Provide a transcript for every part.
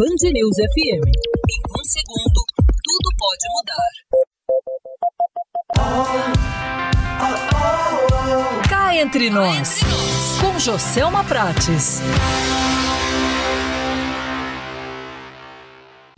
Band News FM. Em um segundo, tudo pode mudar. Cá entre nós, com Joselma Prates.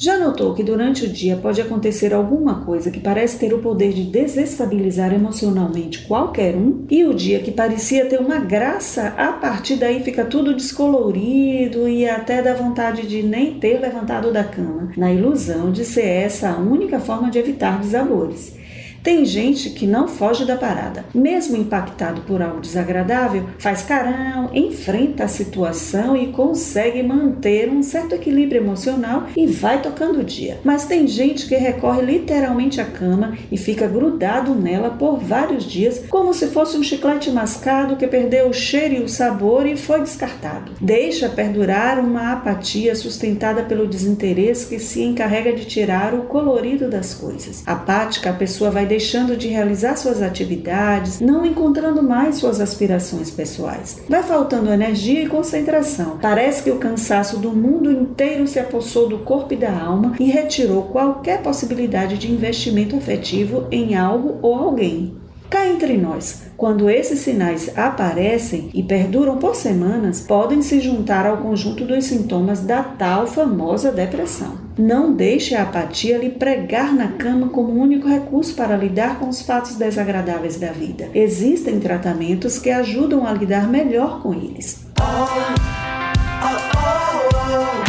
Já notou que durante o dia pode acontecer alguma coisa que parece ter o poder de desestabilizar emocionalmente qualquer um? E o dia que parecia ter uma graça, a partir daí fica tudo descolorido e até dá vontade de nem ter levantado da cama, na ilusão de ser essa a única forma de evitar desabores. Tem gente que não foge da parada. Mesmo impactado por algo desagradável, faz carão, enfrenta a situação e consegue manter um certo equilíbrio emocional e vai tocando o dia. Mas tem gente que recorre literalmente à cama e fica grudado nela por vários dias, como se fosse um chiclete mascado que perdeu o cheiro e o sabor e foi descartado. Deixa perdurar uma apatia sustentada pelo desinteresse que se encarrega de tirar o colorido das coisas. Apática, a pessoa vai deixando de realizar suas atividades, não encontrando mais suas aspirações pessoais. Vai faltando energia e concentração. Parece que o cansaço do mundo inteiro se apossou do corpo e da alma e retirou qualquer possibilidade de investimento afetivo em algo ou alguém. Cá entre nós, quando esses sinais aparecem e perduram por semanas, podem se juntar ao conjunto dos sintomas da tal famosa depressão. Não deixe a apatia lhe pregar na cama como único recurso para lidar com os fatos desagradáveis da vida. Existem tratamentos que ajudam a lidar melhor com eles.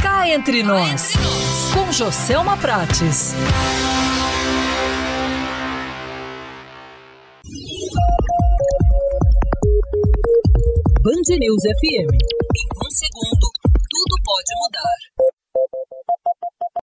Cá entre nós, com Joselma Prates. Band News FM. Em um segundo, tudo pode mudar.